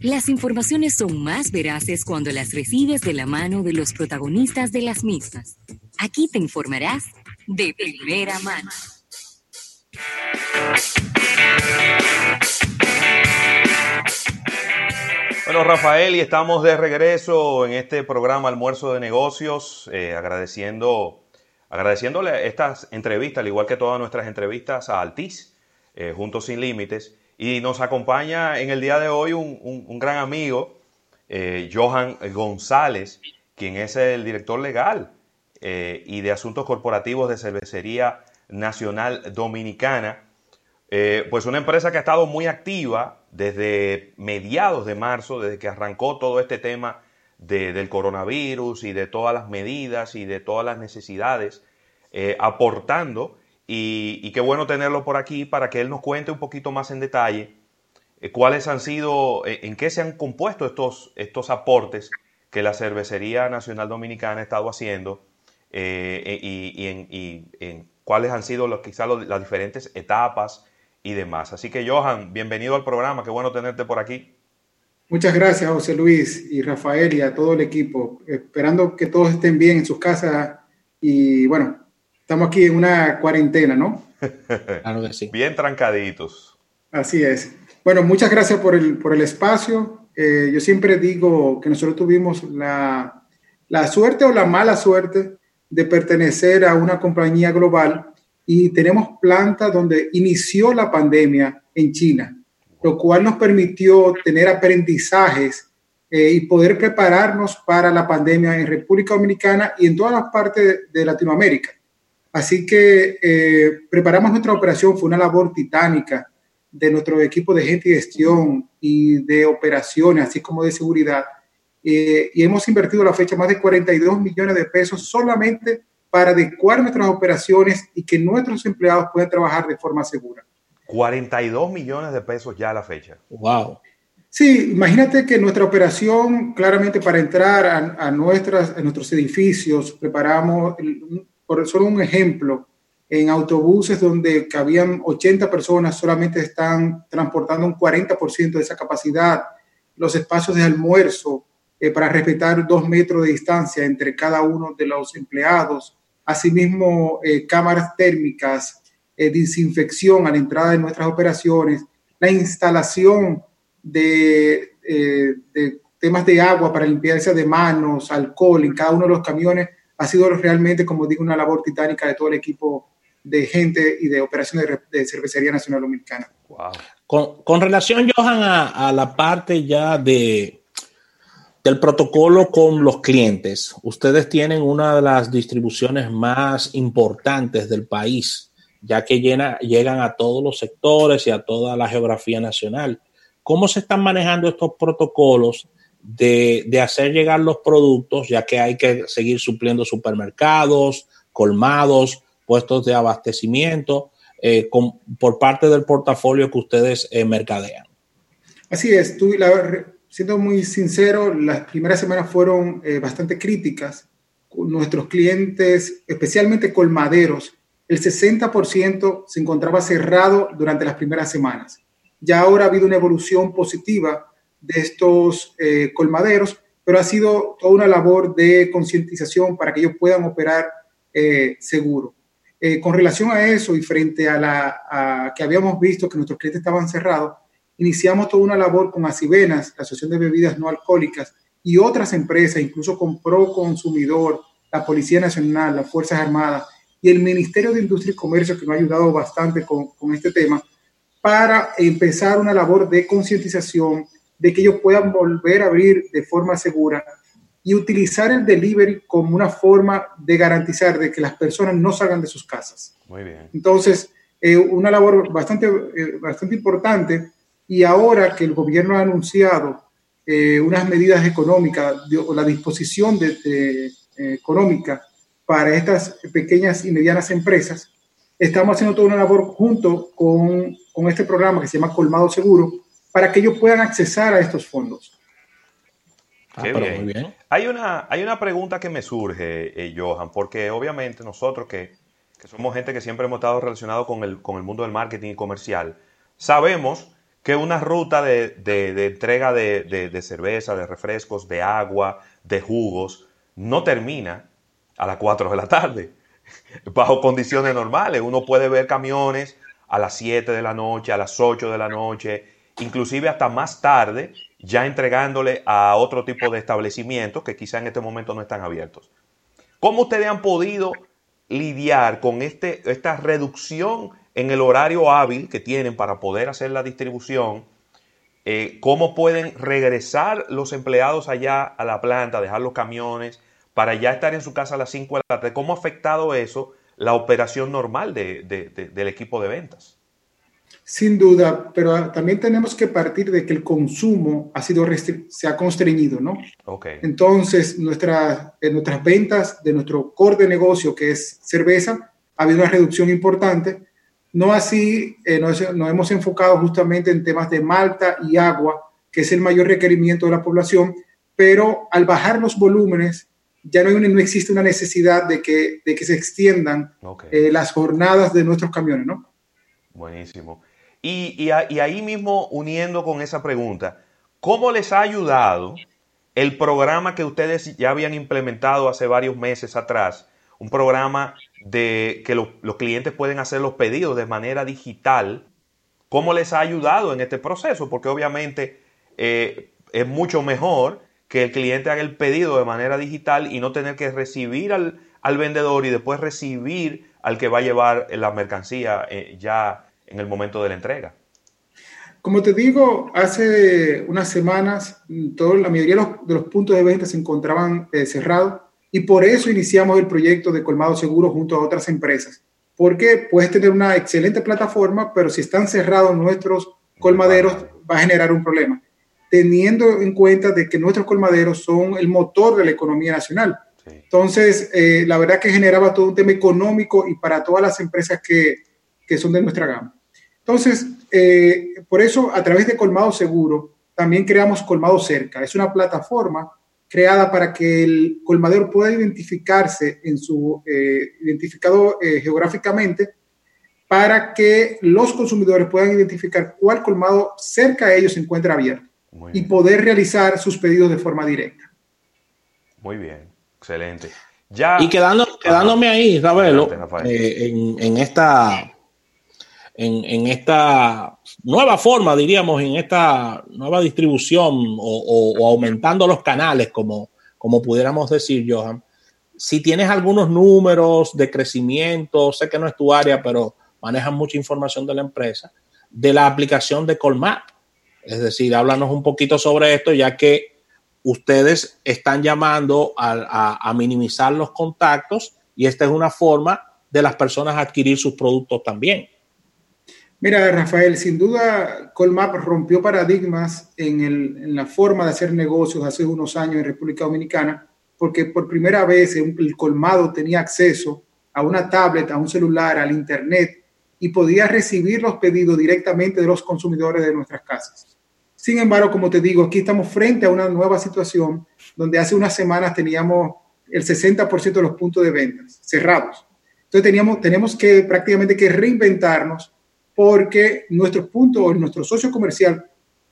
Las informaciones son más veraces cuando las recibes de la mano de los protagonistas de las mismas. Aquí te informarás de primera mano. Bueno, Rafael, y estamos de regreso en este programa Almuerzo de Negocios, eh, agradeciendo, agradeciéndole estas entrevistas, al igual que todas nuestras entrevistas a Altiz, eh, Juntos Sin Límites. Y nos acompaña en el día de hoy un, gran amigo, eh, Johan González, quien es el director legal y de asuntos corporativos de Cervecería Nacional Dominicana. pues una empresa que ha estado muy activa desde mediados de marzo, desde que arrancó todo este tema del coronavirus y de todas las medidas y de todas las necesidades, eh, aportando. Y, qué bueno tenerlo por aquí para que él nos cuente un poquito más en detalle eh, cuáles han sido, eh, en qué se han compuesto estos, estos aportes que la Cervecería Nacional Dominicana ha estado haciendo y, en, cuáles han sido los, quizás las diferentes etapas y demás. Así que Johan, bienvenido al programa, qué bueno tenerte por aquí. Muchas gracias, José Luis y Rafael y a todo el equipo. Esperando que todos estén bien en sus casas y bueno, estamos aquí en una cuarentena, ¿no? claro que sí. Bien trancaditos. Así es. Bueno, muchas gracias por el, por el espacio. Eh, yo siempre digo que nosotros tuvimos la, la suerte o la mala suerte de pertenecer a una compañía global y tenemos plantas donde inició la pandemia en China, lo cual nos permitió tener aprendizajes eh, y poder prepararnos para la pandemia en República Dominicana y en todas las partes de, Latinoamérica. Así que eh, preparamos nuestra operación, fue una labor titánica de nuestro equipo de gente y gestión y de operaciones, así como de seguridad. Eh, y hemos invertido a la fecha más de 42 millones de pesos solamente para adecuar nuestras operaciones y que nuestros empleados puedan trabajar de forma segura. 42 millones de pesos ya a la fecha. Wow. Sí, imagínate que nuestra operación, claramente para entrar a, nuestras, a nuestros edificios, preparamos, por solo un ejemplo, en autobuses donde cabían 80 personas, solamente están transportando un 40% de esa capacidad. Los espacios de almuerzo, eh, para respetar dos metros de distancia entre cada uno de los empleados asimismo eh, cámaras térmicas, eh, desinfección a la entrada de nuestras operaciones, la instalación de, eh, de, temas de agua para limpiarse de manos, alcohol en cada uno de los camiones, ha sido realmente, como digo, una labor titánica de todo el equipo de gente y de operaciones de, Cervecería Nacional Dominicana. Wow. Con, con, relación, Johan, a, a la parte ya de, del protocolo con los clientes. Ustedes tienen una de las distribuciones más importantes del país, ya que llegan a todos los sectores y a toda la geografía nacional. ¿Cómo se están manejando estos protocolos de, hacer llegar los productos, ya que hay que seguir supliendo supermercados, colmados, puestos de abastecimiento, eh, por parte del portafolio que ustedes eh, mercadean? Así es, tú, la, siendo muy sincero, las primeras semanas fueron eh, bastante críticas. Nuestros clientes, especialmente colmaderos, el 60% se encontraba cerrado durante las primeras semanas. Ya ahora ha habido una evolución positiva de estos eh, colmaderos, pero ha sido toda una labor de concientización para que ellos puedan operar eh, seguro. con relación a eso y frente a la a que habíamos visto que nuestros clientes estaban cerrados, iniciamos toda una labor con Asivenas, la Asociación de Bebidas No Alcohólicas, y otras empresas, incluso con Pro Consumidor, la Policía Nacional, las Fuerzas Armadas y el Ministerio de Industria y Comercio, que nos ha ayudado bastante con, con este tema, para empezar una labor de concientización de que ellos puedan volver a abrir de forma segura y utilizar el delivery como una forma de garantizar de que las personas no salgan de sus casas. Muy bien. Entonces, eh, una labor bastante, eh, bastante importante y ahora que el gobierno ha anunciado eh, unas medidas económicas o la disposición de, eh, económica para estas pequeñas y medianas empresas, estamos haciendo toda una labor junto con, con este programa que se llama Colmado Seguro para que ellos puedan accesar a estos fondos. Ah, bien. Hay, una, hay una pregunta que me surge, eh, Johan, porque obviamente nosotros que, que, somos gente que siempre hemos estado relacionados con el, con el mundo del marketing y comercial, sabemos que una ruta de, entrega de, cerveza, de refrescos, de agua, de jugos, no termina a las 4 de la tarde, bajo condiciones normales. Uno puede ver camiones a las 7 de la noche, a las 8 de la noche, inclusive hasta más tarde, ya entregándole a otro tipo de establecimientos que quizá en este momento no están abiertos. ¿Cómo ustedes han podido lidiar con este, esta reducción en el horario hábil que tienen para poder hacer la distribución? Eh, ¿Cómo pueden regresar los empleados allá a la planta, dejar los camiones, para ya estar en su casa a las 5 de la tarde? ¿Cómo ha afectado eso la operación normal del equipo de ventas? Sin duda, pero también tenemos que partir de que el consumo ha sido se ha constreñido, ¿no? Okay. Entonces, nuestra, en nuestras ventas de nuestro core de negocio, que es cerveza, ha habido una reducción importante. No así, eh, nos, hemos enfocado justamente en temas de malta y agua, que es el mayor requerimiento de la población, pero al bajar los volúmenes, ya no, no existe una necesidad de que, de que se extiendan eh, las jornadas de nuestros camiones, ¿no? Buenísimo. Y, ahí mismo, uniendo con esa pregunta, ¿cómo les ha ayudado el programa que ustedes ya habían implementado hace varios meses atrás? Un programa de que los clientes pueden hacer los pedidos de manera digital. ¿Cómo les ha ayudado en este proceso? Porque obviamente eh, es mucho mejor que el cliente haga el pedido de manera digital y no tener que recibir al, vendedor y después recibir al que va a llevar la mercancía eh, ya en el momento de la entrega. Como te digo, hace unas semanas todo, la mayoría de los, puntos de venta se encontraban eh, cerrados y por eso iniciamos el proyecto de Colmado Seguro junto a otras empresas. Porque puedes tener una excelente plataforma, pero si están cerrados nuestros colmaderos va a generar un problema. Teniendo en cuenta de que nuestros colmaderos son el motor de la economía nacional. Entonces, eh, la verdad que generaba todo un tema económico y para todas las empresas que, que son de nuestra gama. Entonces, eh, por eso a través de Colmado Seguro también creamos Colmado Cerca. Es una plataforma creada para que el colmadero pueda identificarse en su eh, identificado eh, geográficamente para que los consumidores puedan identificar cuál colmado cerca de ellos se encuentra abierto y poder realizar sus pedidos de forma directa. Muy bien, excelente. Ya, y quedando, quedándome ahí, Ravelo, en, en, esta en, esta nueva forma, diríamos, en esta nueva distribución o, aumentando los canales, como, como pudiéramos decir, Johan, si tienes algunos números de crecimiento, sé que no es tu área, pero manejas mucha información de la empresa, de la aplicación de Colmap. Es decir, háblanos un poquito sobre esto, ya que ustedes están llamando a, a minimizar los contactos y esta es una forma de las personas adquirir sus productos también. Mira, Rafael, sin duda Colmap rompió paradigmas en, la forma de hacer negocios hace unos años en República Dominicana, porque por primera vez el colmado tenía acceso a una tablet, a un celular, al Internet y podía recibir los pedidos directamente de los consumidores de nuestras casas. Sin embargo, como te digo, aquí estamos frente a una nueva situación donde hace unas semanas teníamos el 60% de los puntos de ventas cerrados. Entonces tenemos que prácticamente que reinventarnos porque nuestro punto o nuestro socio comercial,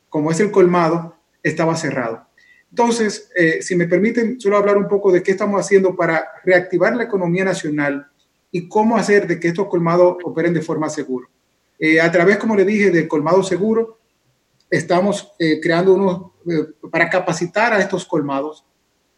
como es el colmado, estaba cerrado. Entonces, eh, si me permiten, solo hablar un poco de qué estamos haciendo para reactivar la economía nacional y cómo hacer de que estos colmados operen de forma segura. Eh, a través, como le dije, del colmado seguro, estamos eh, creando unos para capacitar a estos colmados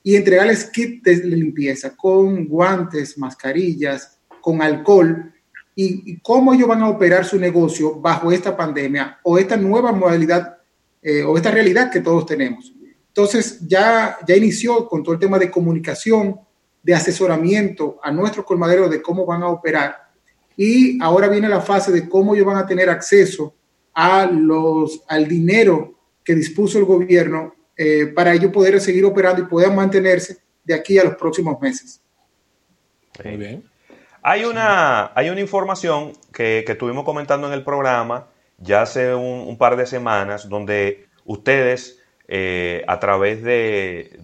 y entregarles kits de limpieza con guantes, mascarillas, con alcohol y, cómo ellos van a operar su negocio bajo esta pandemia o esta nueva modalidad eh, o esta realidad que todos tenemos. Entonces ya, ya inició con todo el tema de comunicación, de asesoramiento a nuestros colmaderos de cómo van a operar y ahora viene la fase de cómo ellos van a tener acceso a los, al dinero que dispuso el gobierno eh, para ellos poder seguir operando y puedan mantenerse de aquí a los próximos meses. Muy bien. Hay una, hay una información que, estuvimos comentando en el programa ya hace un, par de semanas, donde ustedes, eh, a través de,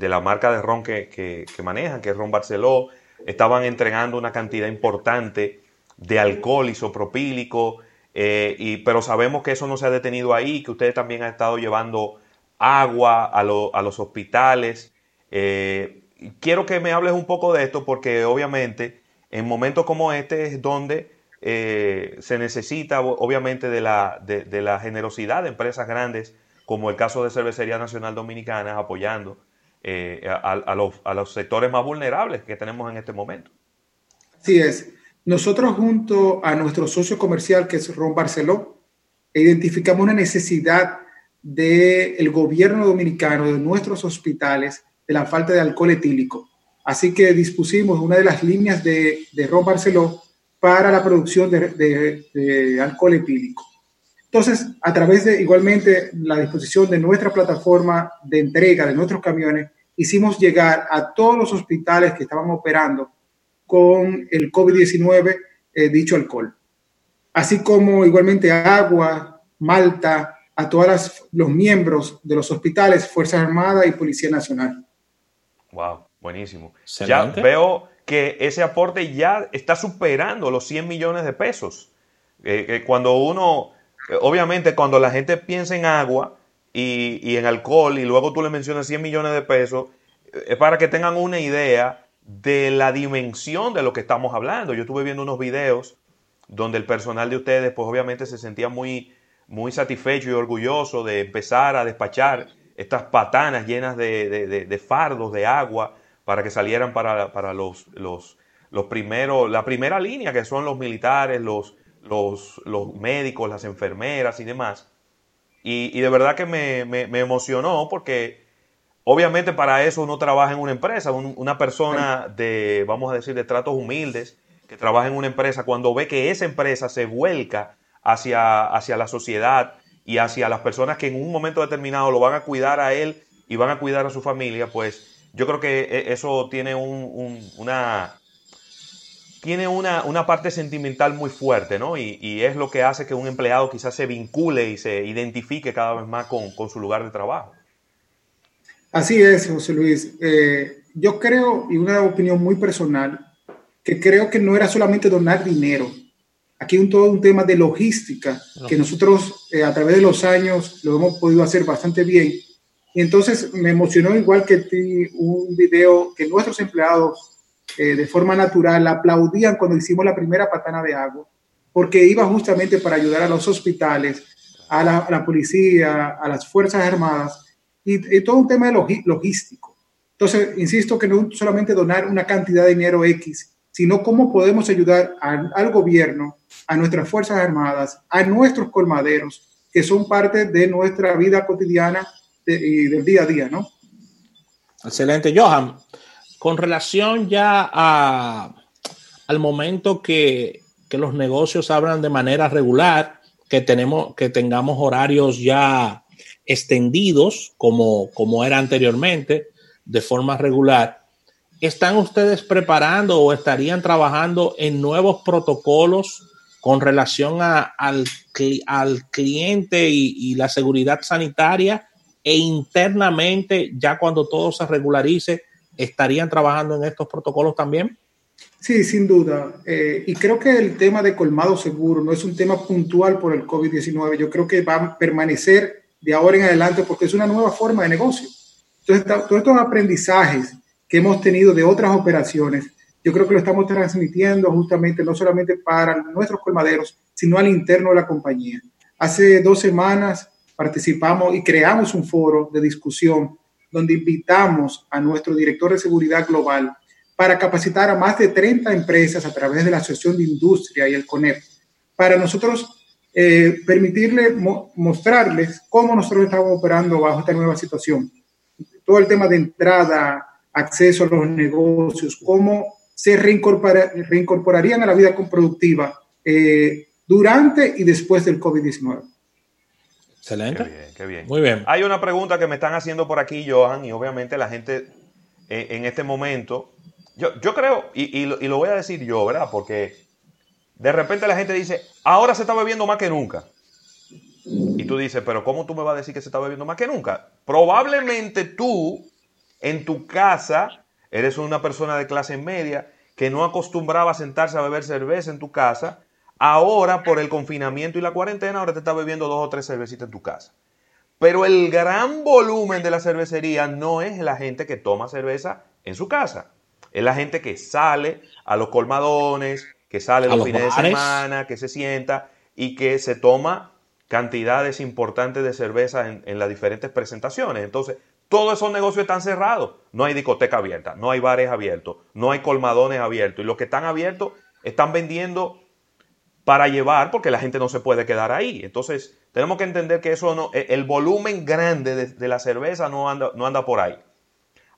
la marca de ron que, manejan, que es Ron Barceló, estaban entregando una cantidad importante de alcohol isopropílico eh, y, pero sabemos que eso no se ha detenido ahí, que ustedes también han estado llevando agua a, a los hospitales. Eh, quiero que me hables un poco de esto porque obviamente en momentos como este es donde eh, se necesita obviamente de la, generosidad de empresas grandes, como el caso de Cervecería Nacional Dominicana, apoyando eh, a, los, a, los, sectores más vulnerables que tenemos en este momento. Así es. Nosotros junto a nuestro socio comercial, que es Ron Barceló, identificamos una necesidad del gobierno dominicano, de nuestros hospitales, de la falta de alcohol etílico. Así que dispusimos una de las líneas de, de Ron Barceló para la producción de, alcohol etílico. Entonces, a través de igualmente la disposición de nuestra plataforma de entrega de nuestros camiones, hicimos llegar a todos los hospitales que estaban operando con el COVID-19 eh, dicho alcohol. Así como igualmente agua, malta, a todos los miembros de los hospitales, Fuerzas Armadas y Policía Nacional. Wow, buenísimo. Ya veo que ese aporte ya está superando los 100 millones de pesos. Eh, cuando uno, eh, obviamente cuando la gente piensa en agua y, en alcohol y luego tú le mencionas 100 millones de pesos, eh, es para que tengan una idea de la dimensión de lo que estamos hablando. Yo estuve viendo unos videos donde el personal de ustedes, pues obviamente se sentía muy, muy satisfecho y orgulloso de empezar a despachar estas patanas llenas de, fardos de agua para que salieran para, los, los, los, primeros, la primera línea, que son los militares, los, los, los médicos, las enfermeras y demás. Y, de verdad que me, emocionó porque obviamente para eso uno trabaja en una empresa, una persona de, vamos a decir, de tratos humildes, que trabaja en una empresa, cuando ve que esa empresa se vuelca hacia, hacia la sociedad y hacia las personas que en un momento determinado lo van a cuidar a él y van a cuidar a su familia, pues yo creo que e, eso tiene una tiene una, una, parte sentimental muy fuerte, ¿no? Y, es lo que hace que un empleado quizás se vincule y se identifique cada vez más con, su lugar de trabajo. Así es, José Luis. Eh, yo creo, y una opinión muy personal, que creo que no era solamente donar dinero, Aquí un todo un tema de logística que nosotros eh, a través de los años lo hemos podido hacer bastante bien. Y entonces me emocionó igual que ti un video que nuestros empleados eh, de forma natural aplaudían cuando hicimos la primera patana de agua, porque iba justamente para ayudar a los hospitales, a la, policía, a las Fuerzas Armadas y, todo un tema de logístico. Entonces, insisto que no solamente donar una cantidad de dinero X, sino cómo podemos ayudar al, gobierno, a nuestras Fuerzas Armadas, a nuestros colmaderos, que son parte de nuestra vida cotidiana y del día a día, ¿no? Excelente, Johan. Con relación ya a, al momento que, que los negocios abran de manera regular, que, tenemos, que tengamos horarios ya extendidos como, como era anteriormente, de forma regular, ¿Están ustedes preparando o estarían trabajando en nuevos protocolos con relación al, al, cliente y, la seguridad sanitaria? E internamente, ya cuando todo se regularice, ¿estarían trabajando en estos protocolos también? Sí, sin duda. Eh, y creo que el tema de colmado seguro no es un tema puntual por el COVID-19. Yo creo que va a permanecer de ahora en adelante porque es una nueva forma de negocio. Entonces, todos estos aprendizajes que hemos tenido de otras operaciones, yo creo que lo estamos transmitiendo justamente no solamente para nuestros colmaderos, sino al interno de la compañía. Hace dos semanas participamos y creamos un foro de discusión donde invitamos a nuestro director de seguridad global para capacitar a más de 30 empresas a través de la Asociación de Industria y el CONEP, para nosotros eh, permitirles mostrarles cómo nosotros estamos operando bajo esta nueva situación. Todo el tema de entrada, acceso a los negocios, cómo se reincorporarían a la vida productiva eh, durante y después del COVID-19. Excelente. Qué bien, qué bien. Muy bien. Hay una pregunta que me están haciendo por aquí, Johan, y obviamente la gente eh, en este momento, yo, yo creo, y, y, lo, voy a decir yo, ¿verdad? Porque de repente la gente dice, ahora se está bebiendo más que nunca. Y tú dices, pero ¿cómo tú me vas a decir que se está bebiendo más que nunca? Probablemente tú en tu casa, eres una persona de clase media que no acostumbraba a sentarse a beber cerveza en tu casa, ahora por el confinamiento y la cuarentena, ahora te estás bebiendo dos o tres cervecitas en tu casa. Pero el gran volumen de la cervecería no es la gente que toma cerveza en su casa. Es la gente que sale a los colmadones, que sale los, fines de semana, que se sienta y que se toma cantidades importantes de cerveza en, en, las diferentes presentaciones. Entonces, todos esos negocios están cerrados. No hay discoteca abierta, no hay bares abiertos, no hay colmadones abiertos. Y los que están abiertos están vendiendo para llevar porque la gente no se puede quedar ahí. Entonces, tenemos que entender que eso no, e, el volumen grande de, la cerveza no anda, no anda por ahí.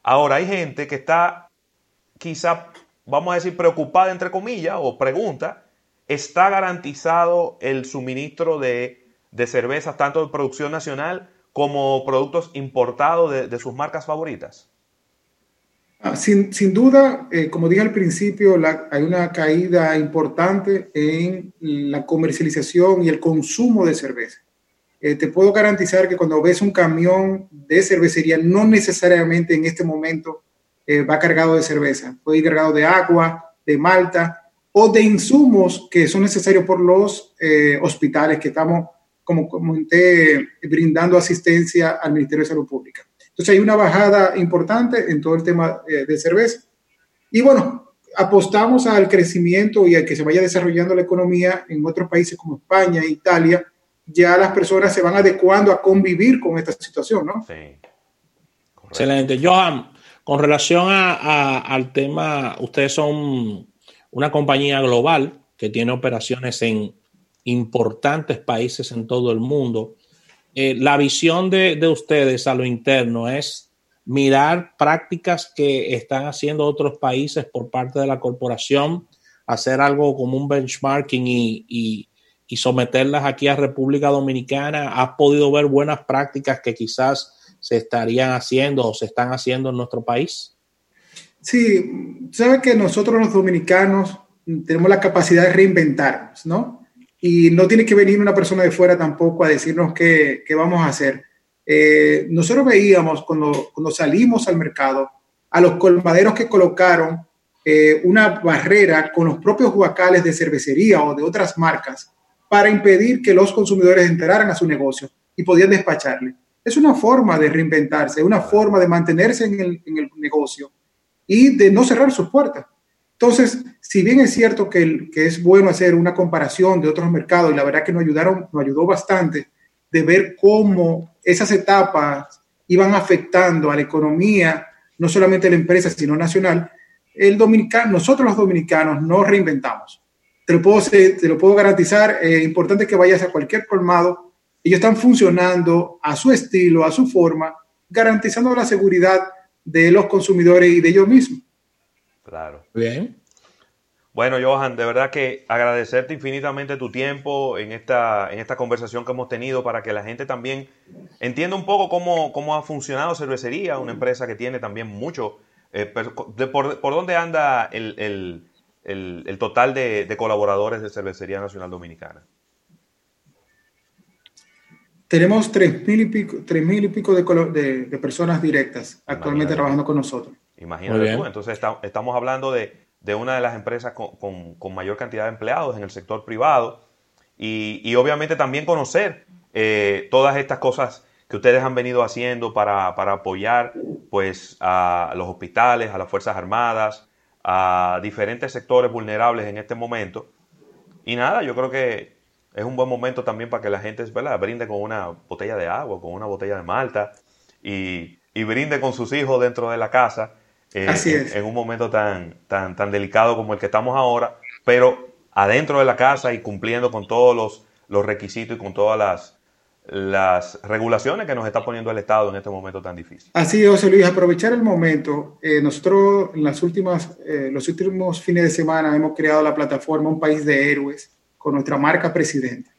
Ahora, hay gente que está quizá, vamos a decir, preocupada, entre comillas, o pregunta, ¿está garantizado el suministro de, de cervezas tanto de producción nacional como productos importados de, sus marcas favoritas? Ah, sin, duda, eh, como dije al principio, hay una caída importante en la comercialización y el consumo de cerveza. Eh, te puedo garantizar que cuando ves un camión de cervecería, no necesariamente en este momento eh, va cargado de cerveza, puede ir cargado de agua, de malta o de insumos que son necesarios por los hospitales que estamos, como comenté, brindando asistencia al Ministerio de Salud Pública. Entonces hay una bajada importante en todo el tema de cerveza. Y bueno, apostamos al crecimiento y a que se vaya desarrollando la economía en otros países como España e Italia, ya las personas se van adecuando a convivir con esta situación, ¿no? Sí. Excelente. Johan, con relación al tema, ustedes son una compañía global que tiene operaciones en importantes países en todo el mundo. Eh, la visión de, de, ustedes a lo interno es mirar prácticas que están haciendo otros países por parte de la corporación, hacer algo como un benchmarking y y someterlas aquí a República Dominicana? ¿Has podido ver buenas prácticas que quizás se estarían haciendo o se están haciendo en nuestro país? Sí, sabe que nosotros los dominicanos tenemos la capacidad de reinventarnos, ¿no? Y no tiene que venir una persona de fuera tampoco a decirnos qué, qué vamos a hacer. Eh, nosotros veíamos cuando, cuando salimos al mercado a los colmaderos que colocaron eh, una barrera con los propios guacales de cervecería o de otras marcas para impedir que los consumidores entraran a su negocio y podían despacharle. Es una forma de reinventarse, una forma de mantenerse en el, negocio y de no cerrar sus puertas. Entonces, si bien es cierto que, es bueno hacer una comparación de otros mercados y la verdad que nos ayudaron, nos ayudó bastante de ver cómo esas etapas iban afectando a la economía, no solamente la empresa, sino nacional, el dominicano, nosotros los dominicanos nos reinventamos te lo puedo, garantizar. Es eh, importante que vayas a cualquier colmado. Ellos están funcionando a su estilo, a su forma, garantizando la seguridad de los consumidores y de ellos mismos. Claro. Bien. Bueno, Johan, de verdad que agradecerte infinitamente tu tiempo en esta, en esta conversación que hemos tenido para que la gente también entienda un poco cómo, cómo ha funcionado Cervecería, una empresa que tiene también mucho. Eh, por, por, dónde anda el el, total de, colaboradores de Cervecería Nacional Dominicana? Tenemos tres mil y pico, tres mil y pico de, de, personas directas actualmente trabajando con nosotros. Imagínate tú, entonces estamos hablando de, una de las empresas con, mayor cantidad de empleados en el sector privado y, obviamente también conocer eh, todas estas cosas que ustedes han venido haciendo para, para, apoyar pues a los hospitales, a las Fuerzas Armadas, a diferentes sectores vulnerables en este momento. Y nada, yo creo que es un buen momento también para que la gente ¿verdad? brinde con una botella de agua, con una botella de malta y, brinde con sus hijos dentro de la casa eh, Así es. en, un momento tan, tan, tan delicado como el que estamos ahora, pero adentro de la casa y cumpliendo con todos los, los requisitos y con todas las, las regulaciones que nos está poniendo el Estado en este momento tan difícil. Así es, José Luis, aprovechar el momento. Eh, nosotros en las últimas, eh, los últimos fines de semana hemos creado la plataforma Un País de Héroes con nuestra marca Presidente.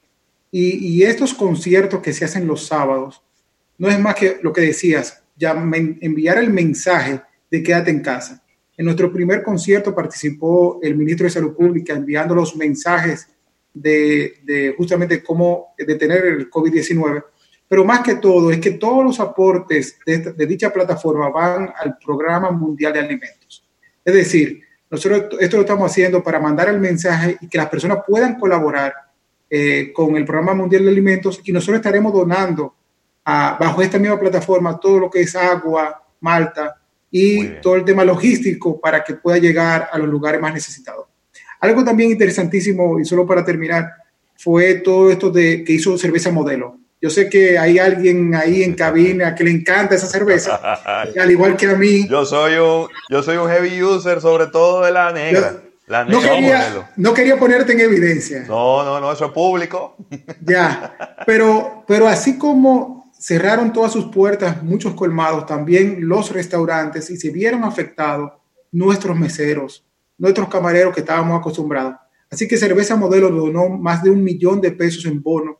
Y, estos conciertos que se hacen los sábados, no es más que lo que decías, ya enviar el mensaje de quédate en casa. En nuestro primer concierto participó el ministro de Salud Pública enviando los mensajes de, justamente cómo detener el COVID-19. Pero más que todo es que todos los aportes de, dicha plataforma van al Programa Mundial de Alimentos. Es decir, Nosotros esto lo estamos haciendo para mandar el mensaje y que las personas puedan colaborar eh, con el Programa Mundial de Alimentos y nosotros estaremos donando a, bajo esta misma plataforma todo lo que es agua, malta y todo el tema logístico para que pueda llegar a los lugares más necesitados. Algo también interesantísimo, y solo para terminar, fue todo esto de que hizo cerveza modelo. Yo sé que hay alguien ahí en cabina que le encanta esa cerveza, al igual que a mí. Yo soy un, yo soy un heavy user, sobre todo de la negra. la no, quería, no, quería, ponerte en evidencia. No, no, no, eso es público. Ya, pero, pero así como cerraron todas sus puertas muchos colmados, también los restaurantes y se vieron afectados nuestros meseros, nuestros camareros que estábamos acostumbrados. Así que Cerveza Modelo donó más de un millón de pesos en bono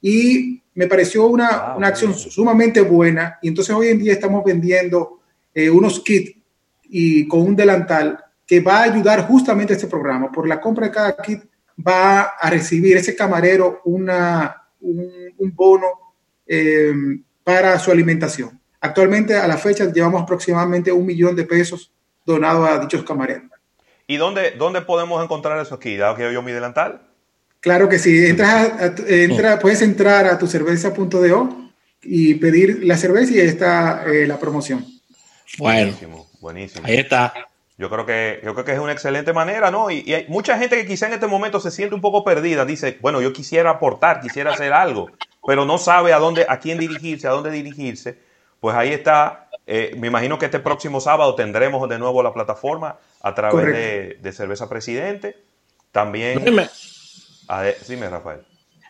y me pareció una, una acción sumamente buena. Y entonces hoy en día estamos vendiendo eh, unos kits y con un delantal que va a ayudar justamente a este programa. Por la compra de cada kit va a recibir ese camarero una, un, bono eh, para su alimentación. Actualmente a la fecha llevamos aproximadamente un millón de pesos donados a dichos camareros. ¿Y dónde, dónde podemos encontrar esos kits? Dado que yo mi delantal. Claro que sí. entra, puedes entrar a tu cerveza.do y pedir la cerveza y ahí está eh, la promoción. Bueno, buenísimo, buenísimo. Ahí está. Yo creo que, yo creo que es una excelente manera, ¿no? Y, hay mucha gente que quizá en este momento se siente un poco perdida. Dice, bueno, yo quisiera aportar, quisiera hacer algo, pero no sabe a dónde, a quién dirigirse, a dónde dirigirse. Pues ahí está. Eh, me imagino que este próximo sábado tendremos de nuevo la plataforma a través de, Cerveza Presidente. También. Sí, me Rafael.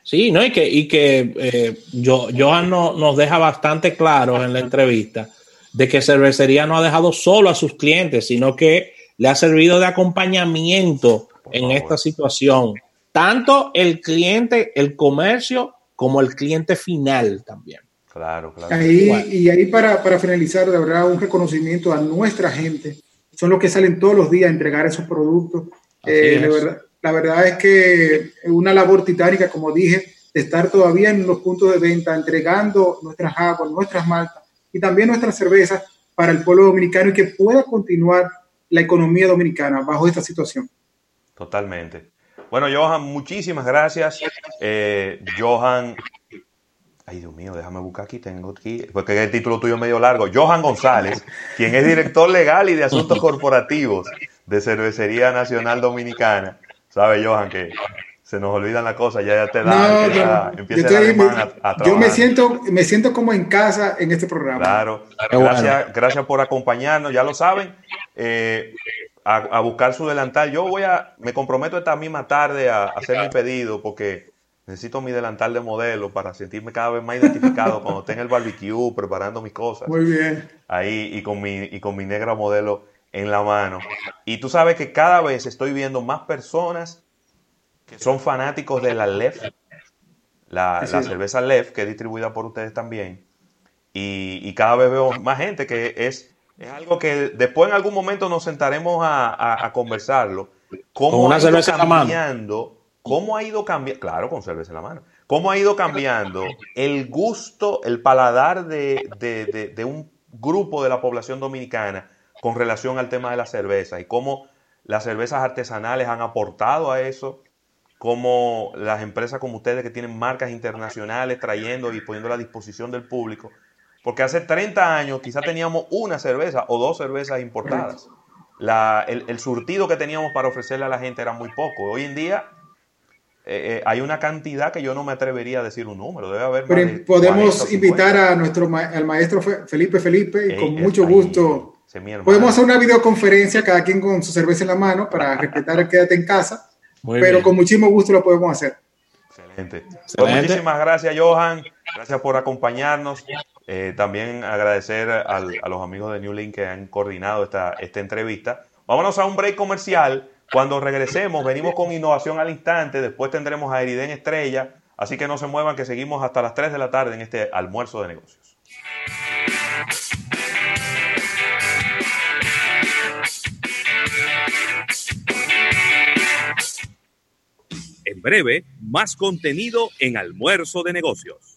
Sí, ¿no? Y que, y que eh, Johan nos deja bastante claro en la entrevista de que cervecería no ha dejado solo a sus clientes, sino que le ha servido de acompañamiento en esta situación. Tanto el cliente, el comercio, como el cliente final también. Claro, claro. Ahí, y ahí para, para finalizar, de verdad, un reconocimiento a nuestra gente. Son los que salen todos los días a entregar esos productos. Eh, de verdad, la verdad es que una labor titánica, como dije, de estar todavía en los puntos de venta, entregando nuestras aguas, nuestras maltas y también nuestras cervezas para el pueblo dominicano y que pueda continuar la economía dominicana bajo esta situación. Totalmente. Bueno, Johan, muchísimas gracias. Eh, Johan, ay Dios mío, déjame buscar aquí, tengo aquí, porque el título tuyo es medio largo. Johan González, quien es director legal y de asuntos corporativos de Cervecería Nacional Dominicana. ¿Sabes, Johan? Que se nos olvidan las cosas, ya, te da, empieza, yo, a, yo, me siento, me siento como en casa en este programa. Claro, gracias, gracias por acompañarnos, ya lo saben, eh, a, buscar su delantal. Yo voy a, me comprometo esta misma tarde a, hacer mi pedido porque necesito mi delantal de modelo para sentirme cada vez más identificado cuando esté en el barbecue preparando mis cosas. Muy bien. Ahí y con mi, y con mi negra modelo en la mano. Y tú sabes que cada vez estoy viendo más personas que son fanáticos de la LEF, la, cerveza LEF, que es distribuida por ustedes también. Y, cada vez veo más gente que es, es algo que después en algún momento nos sentaremos a, conversarlo. ¿Cómo ha ido cambiando? ¿Cómo ha ido cambiando? Claro, con cerveza en la mano. ¿Cómo ha ido cambiando el gusto, el paladar de, de un grupo de la población dominicana con relación al tema de la cerveza y cómo las cervezas artesanales han aportado a eso, cómo las empresas como ustedes que tienen marcas internacionales trayendo y poniendo a la disposición del público. Porque hace 30 años quizá teníamos una cerveza o dos cervezas importadas. el, surtido que teníamos para ofrecerle a la gente era muy poco. Hoy en día eh, eh, hay una cantidad que yo no me atrevería a decir un número. Debe haber. podemos invitar a nuestro al maestro Felipe Felipe y con mucho gusto Podemos hacer una videoconferencia, cada quien con su cerveza en la mano, para respetar el quédate en casa, pero con muchísimo gusto lo podemos hacer. Excelente. Pues muchísimas gracias, Johan. Gracias por acompañarnos. Eh, también agradecer a los amigos de New Link que han coordinado esta, esta entrevista. Vámonos a un break comercial. Cuando regresemos, venimos con innovación al instante. Después tendremos a Eriden Estrella. Así que no se muevan, que seguimos hasta las 3 de la tarde en este almuerzo de negocios. Breve, más contenido en Almuerzo de Negocios.